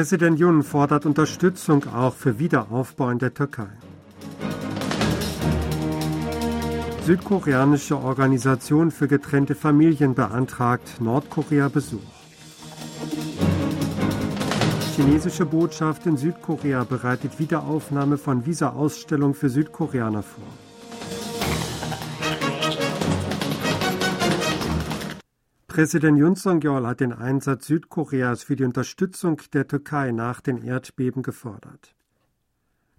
Präsident Yun fordert Unterstützung auch für Wiederaufbau in der Türkei. Südkoreanische Organisation für getrennte Familien beantragt Nordkorea-Besuch. Chinesische Botschaft in Südkorea bereitet Wiederaufnahme von Visa-Ausstellung für Südkoreaner vor. Präsident Yoon Song-yeol hat den Einsatz Südkoreas für die Unterstützung der Türkei nach den Erdbeben gefordert.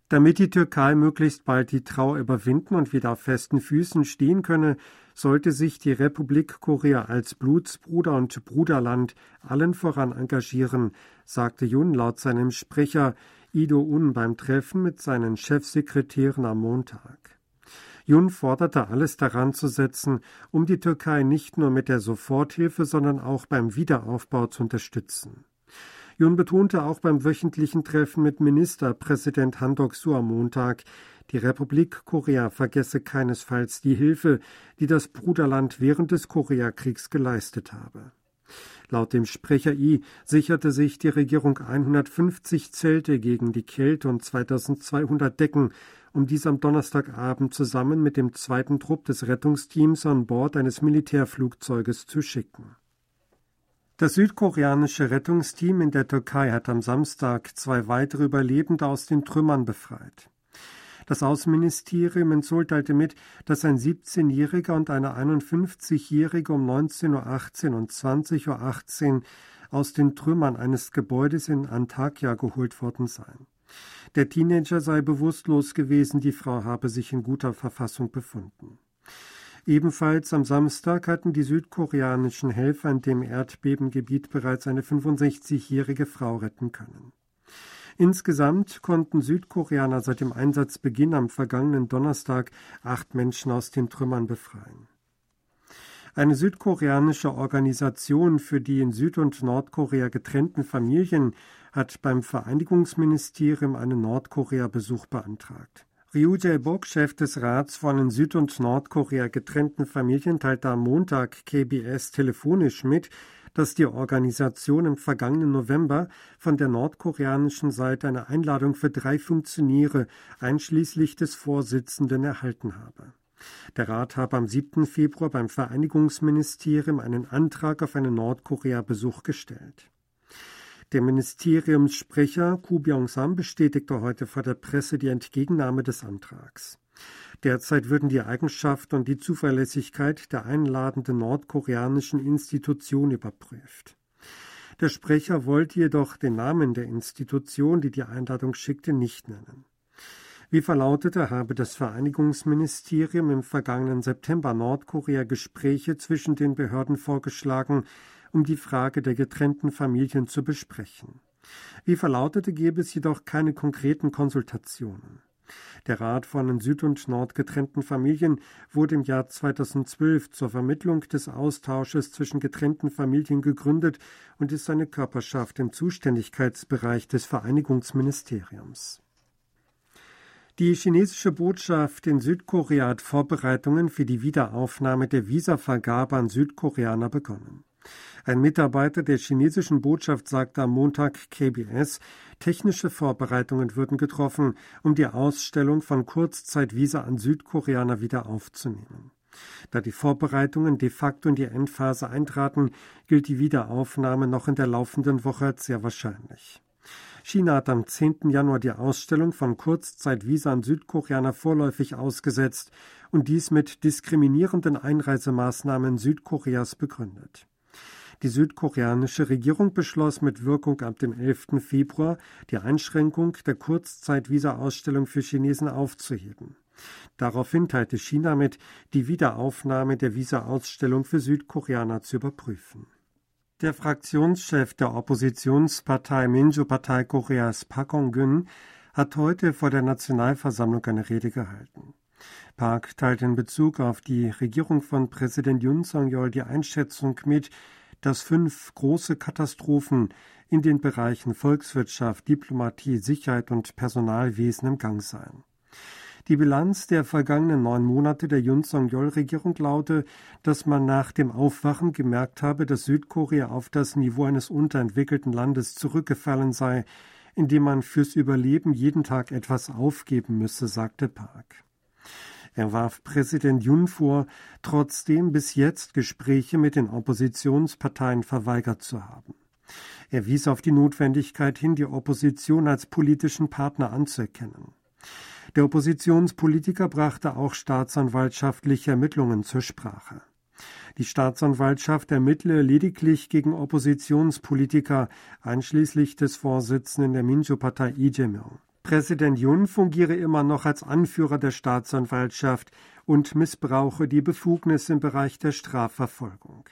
Damit die Türkei möglichst bald die Trauer überwinden und wieder auf festen Füßen stehen könne, sollte sich die Republik Korea als Blutsbruder und Bruderland allen voran engagieren, sagte Jun laut seinem Sprecher Ido Un beim Treffen mit seinen Chefsekretären am Montag. Jun forderte alles daran zu setzen, um die Türkei nicht nur mit der Soforthilfe, sondern auch beim Wiederaufbau zu unterstützen. Jun betonte auch beim wöchentlichen Treffen mit Ministerpräsident Han Dok-su am Montag, die Republik Korea vergesse keinesfalls die Hilfe, die das Bruderland während des Koreakriegs geleistet habe. Laut dem Sprecher I sicherte sich die Regierung 150 Zelte gegen die Kälte und 2200 Decken um dies am Donnerstagabend zusammen mit dem zweiten Trupp des Rettungsteams an Bord eines Militärflugzeuges zu schicken. Das südkoreanische Rettungsteam in der Türkei hat am Samstag zwei weitere Überlebende aus den Trümmern befreit. Das Außenministerium in Seoul teilte mit, dass ein 17-Jähriger und eine 51-Jährige um 19.18 Uhr und 20.18 Uhr aus den Trümmern eines Gebäudes in Antakya geholt worden seien. Der Teenager sei bewusstlos gewesen, die Frau habe sich in guter Verfassung befunden. Ebenfalls am Samstag hatten die südkoreanischen Helfer in dem Erdbebengebiet bereits eine 65-jährige Frau retten können. Insgesamt konnten Südkoreaner seit dem Einsatzbeginn am vergangenen Donnerstag acht Menschen aus den Trümmern befreien. Eine südkoreanische Organisation für die in Süd- und Nordkorea getrennten Familien hat beim Vereinigungsministerium einen Nordkorea-Besuch beantragt. Ryu Jae-bok, Chef des Rats von in Süd- und Nordkorea getrennten Familien, teilte am Montag KBS telefonisch mit, dass die Organisation im vergangenen November von der nordkoreanischen Seite eine Einladung für drei Funktionäre einschließlich des Vorsitzenden erhalten habe. Der Rat habe am 7. Februar beim Vereinigungsministerium einen Antrag auf einen Nordkorea-Besuch gestellt. Der Ministeriumssprecher Ku Byung-sam bestätigte heute vor der Presse die Entgegennahme des Antrags. Derzeit würden die Eigenschaft und die Zuverlässigkeit der einladenden nordkoreanischen Institution überprüft. Der Sprecher wollte jedoch den Namen der Institution, die die Einladung schickte, nicht nennen. Wie verlautete, habe das Vereinigungsministerium im vergangenen September Nordkorea Gespräche zwischen den Behörden vorgeschlagen, um die Frage der getrennten Familien zu besprechen. Wie verlautete, gäbe es jedoch keine konkreten Konsultationen. Der Rat von in Süd- und Nord getrennten Familien wurde im Jahr 2012 zur Vermittlung des Austausches zwischen getrennten Familien gegründet und ist eine Körperschaft im Zuständigkeitsbereich des Vereinigungsministeriums. Die chinesische Botschaft in Südkorea hat Vorbereitungen für die Wiederaufnahme der Visavergabe an Südkoreaner begonnen. Ein Mitarbeiter der chinesischen Botschaft sagte am Montag KBS, technische Vorbereitungen würden getroffen, um die Ausstellung von Kurzzeitvisa an Südkoreaner wieder aufzunehmen. Da die Vorbereitungen de facto in die Endphase eintraten, gilt die Wiederaufnahme noch in der laufenden Woche als sehr wahrscheinlich. China hat am 10. Januar die Ausstellung von Kurzzeitvisa an Südkoreaner vorläufig ausgesetzt und dies mit diskriminierenden Einreisemaßnahmen Südkoreas begründet. Die südkoreanische Regierung beschloss mit Wirkung ab dem 11. Februar, die Einschränkung der Kurzzeitvisa-Ausstellung für Chinesen aufzuheben. Daraufhin teilte China mit, die Wiederaufnahme der Visa-Ausstellung für Südkoreaner zu überprüfen. Der Fraktionschef der Oppositionspartei Minju-Partei Koreas Park Hong-gun hat heute vor der Nationalversammlung eine Rede gehalten. Park teilt in Bezug auf die Regierung von Präsident Yoon Song-yeol die Einschätzung mit, dass fünf große Katastrophen in den Bereichen Volkswirtschaft, Diplomatie, Sicherheit und Personalwesen im Gang seien. Die Bilanz der vergangenen neun Monate der Yun Song-Yeol-Regierung laute, dass man nach dem Aufwachen gemerkt habe, dass Südkorea auf das Niveau eines unterentwickelten Landes zurückgefallen sei, in dem man fürs Überleben jeden Tag etwas aufgeben müsse, sagte Park. Er warf Präsident Yun vor, trotzdem bis jetzt Gespräche mit den Oppositionsparteien verweigert zu haben. Er wies auf die Notwendigkeit hin, die Opposition als politischen Partner anzuerkennen. Der Oppositionspolitiker brachte auch staatsanwaltschaftliche Ermittlungen zur Sprache. Die Staatsanwaltschaft ermittle lediglich gegen Oppositionspolitiker, einschließlich des Vorsitzenden der Minjo-Partei Lee. Präsident Yun fungiere immer noch als Anführer der Staatsanwaltschaft und missbrauche die Befugnisse im Bereich der Strafverfolgung.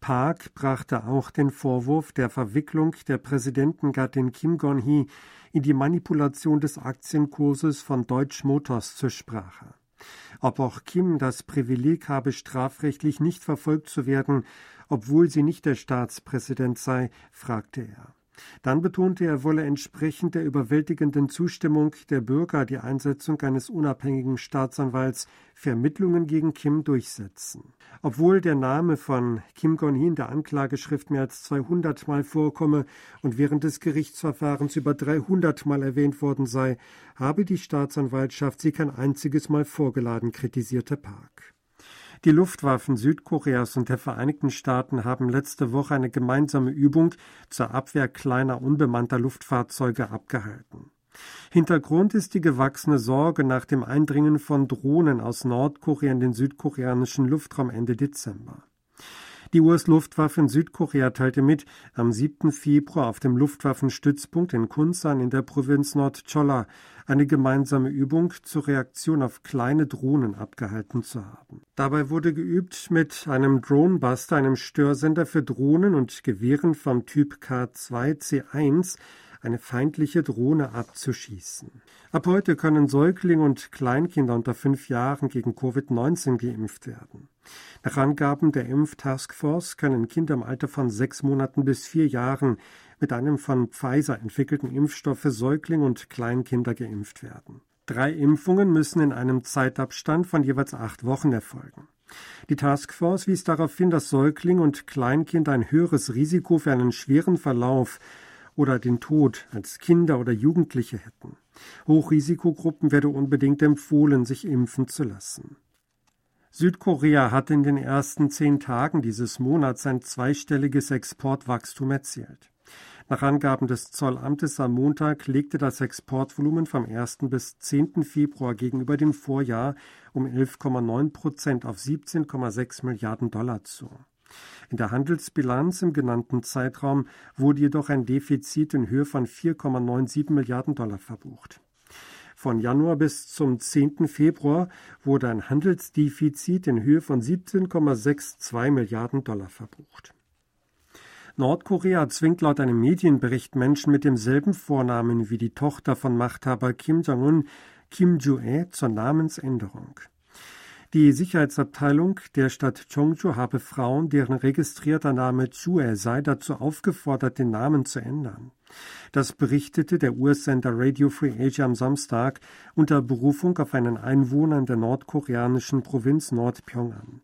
Park brachte auch den Vorwurf der Verwicklung der Präsidentengattin Kim Gon-hee in die Manipulation des Aktienkurses von Deutsch Motors zur Sprache. Ob auch Kim das Privileg habe, strafrechtlich nicht verfolgt zu werden, obwohl sie nicht der Staatspräsident sei, fragte er. Dann betonte er, wolle entsprechend der überwältigenden Zustimmung der Bürger die Einsetzung eines unabhängigen Staatsanwalts für Ermittlungen gegen Kim durchsetzen. Obwohl der Name von Kim Gon-hee in der Anklageschrift mehr als 200 Mal vorkomme und während des Gerichtsverfahrens über 300 Mal erwähnt worden sei, habe die Staatsanwaltschaft sie kein einziges Mal vorgeladen, kritisierte Park. Die Luftwaffen Südkoreas und der Vereinigten Staaten haben letzte Woche eine gemeinsame Übung zur Abwehr kleiner unbemannter Luftfahrzeuge abgehalten. Hintergrund ist die gewachsene Sorge nach dem Eindringen von Drohnen aus Nordkorea in den südkoreanischen Luftraum Ende Dezember. Die US-Luftwaffe in Südkorea teilte mit, am 7. Februar auf dem Luftwaffenstützpunkt in Kunsan in der Provinz Nordcholla eine gemeinsame Übung zur Reaktion auf kleine Drohnen abgehalten zu haben. Dabei wurde geübt, mit einem Dronebuster, einem Störsender für Drohnen und Gewehren vom Typ K2C1 eine feindliche Drohne abzuschießen. Ab heute können Säuglinge und Kleinkinder unter fünf Jahren gegen Covid-19 geimpft werden. Nach Angaben der Impftaskforce können Kinder im Alter von sechs Monaten bis vier Jahren mit einem von Pfizer entwickelten Impfstoff für Säuglinge und Kleinkinder geimpft werden. Drei Impfungen müssen in einem Zeitabstand von jeweils acht Wochen erfolgen. Die Taskforce wies darauf hin, dass Säuglinge und Kleinkinder ein höheres Risiko für einen schweren Verlauf oder den Tod als Kinder oder Jugendliche hätten. Hochrisikogruppen werde unbedingt empfohlen, sich impfen zu lassen. Südkorea hat in den ersten zehn Tagen dieses Monats ein zweistelliges Exportwachstum erzielt. Nach Angaben des Zollamtes am Montag legte das Exportvolumen vom 1. bis 10. Februar gegenüber dem Vorjahr um 11,9 Prozent auf 17,6 Milliarden Dollar zu. In der Handelsbilanz im genannten Zeitraum wurde jedoch ein Defizit in Höhe von 4,97 Milliarden Dollar verbucht. Von Januar bis zum 10. Februar wurde ein Handelsdefizit in Höhe von 17,62 Milliarden Dollar verbucht. Nordkorea zwingt laut einem Medienbericht Menschen mit demselben Vornamen wie die Tochter von Machthaber Kim Jong-un, Kim Ju-ae, zur Namensänderung. Die Sicherheitsabteilung der Stadt Chongju habe Frauen, deren registrierter Name Chue sei, dazu aufgefordert, den Namen zu ändern. Das berichtete der US-Sender Radio Free Asia am Samstag unter Berufung auf einen Einwohner in der nordkoreanischen Provinz Nordpyongan.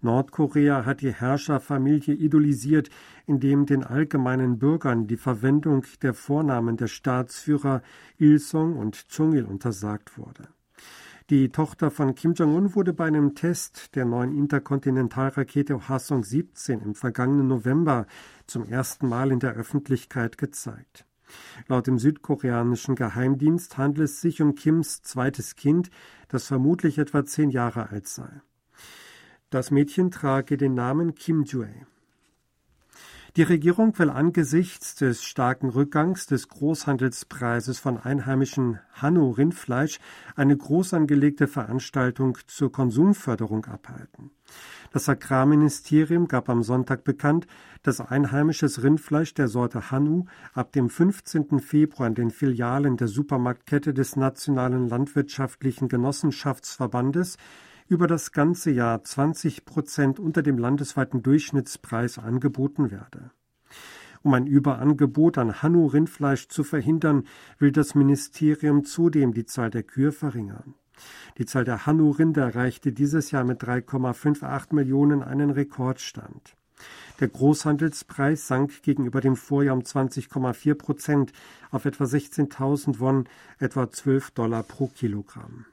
Nordkorea hat die Herrscherfamilie idolisiert, indem den allgemeinen Bürgern die Verwendung der Vornamen der Staatsführer Il-sung und Chung-il untersagt wurde. Die Tochter von Kim Jong-un wurde bei einem Test der neuen Interkontinentalrakete Hwasong 17 im vergangenen November zum ersten Mal in der Öffentlichkeit gezeigt. Laut dem südkoreanischen Geheimdienst handelt es sich um Kims zweites Kind, das vermutlich etwa zehn Jahre alt sei. Das Mädchen trage den Namen Kim Jue. Die Regierung will angesichts des starken Rückgangs des Großhandelspreises von einheimischem Hanno-Rindfleisch eine groß angelegte Veranstaltung zur Konsumförderung abhalten. Das Agrarministerium gab am Sonntag bekannt, dass einheimisches Rindfleisch der Sorte Hannu ab dem 15. Februar in den Filialen der Supermarktkette des Nationalen Landwirtschaftlichen Genossenschaftsverbandes über das ganze Jahr 20 Prozent unter dem landesweiten Durchschnittspreis angeboten werde. Um ein Überangebot an Hannu-Rindfleisch zu verhindern, will das Ministerium zudem die Zahl der Kühe verringern. Die Zahl der Hannu-Rinder erreichte dieses Jahr mit 3,58 Millionen einen Rekordstand. Der Großhandelspreis sank gegenüber dem Vorjahr um 20,4 Prozent auf etwa 16.000 Won, etwa 12 Dollar pro Kilogramm.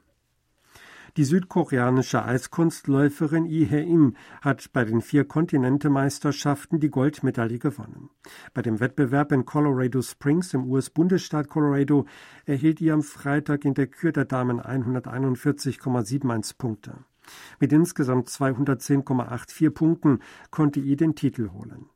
Die südkoreanische Eiskunstläuferin Lee Hae-in hat bei den vier Kontinentemeisterschaften die Goldmedaille gewonnen. Bei dem Wettbewerb in Colorado Springs im US-Bundesstaat Colorado erhielt ihr am Freitag in der Kür der Damen 141,71 Punkte. Mit insgesamt 210,84 Punkten konnte Lee den Titel holen.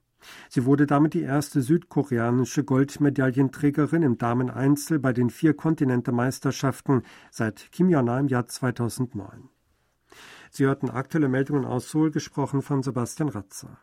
Sie wurde damit die erste südkoreanische Goldmedaillenträgerin im Dameneinzel bei den vier Kontinentemeisterschaften seit Kim Jong-un im Jahr 2009. Sie hörten aktuelle Meldungen aus Seoul, gesprochen von Sebastian Ratzer.